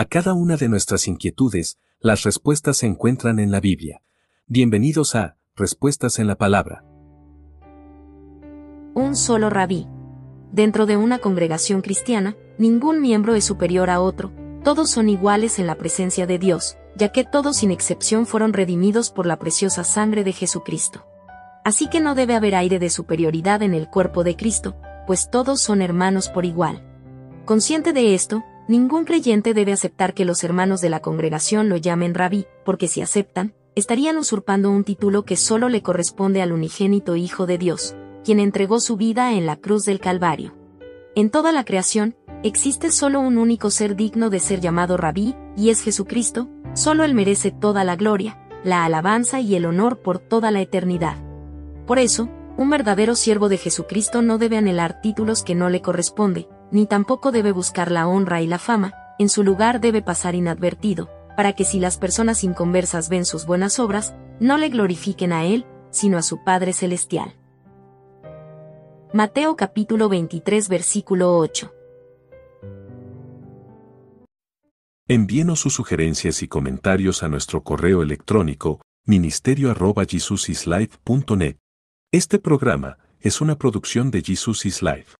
A cada una de nuestras inquietudes, las respuestas se encuentran en la Biblia. Bienvenidos a Respuestas en la Palabra. Un solo rabí. Dentro de una congregación cristiana, ningún miembro es superior a otro, todos son iguales en la presencia de Dios, ya que todos sin excepción fueron redimidos por la preciosa sangre de Jesucristo. Así que no debe haber aire de superioridad en el cuerpo de Cristo, pues todos son hermanos por igual. Consciente de esto, ningún creyente debe aceptar que los hermanos de la congregación lo llamen rabí, porque si aceptan, estarían usurpando un título que solo le corresponde al unigénito Hijo de Dios, quien entregó su vida en la cruz del Calvario. En toda la creación, existe solo un único ser digno de ser llamado rabí, y es Jesucristo, solo Él merece toda la gloria, la alabanza y el honor por toda la eternidad. Por eso, un verdadero siervo de Jesucristo no debe anhelar títulos que no le corresponde, ni tampoco debe buscar la honra y la fama, en su lugar debe pasar inadvertido, para que si las personas inconversas ven sus buenas obras, no le glorifiquen a Él, sino a su Padre Celestial. Mateo capítulo 23 versículo 8 Envíenos sus sugerencias y comentarios a nuestro correo electrónico ministerio.jesusislife.net. Este programa es una producción de Jesus is Life.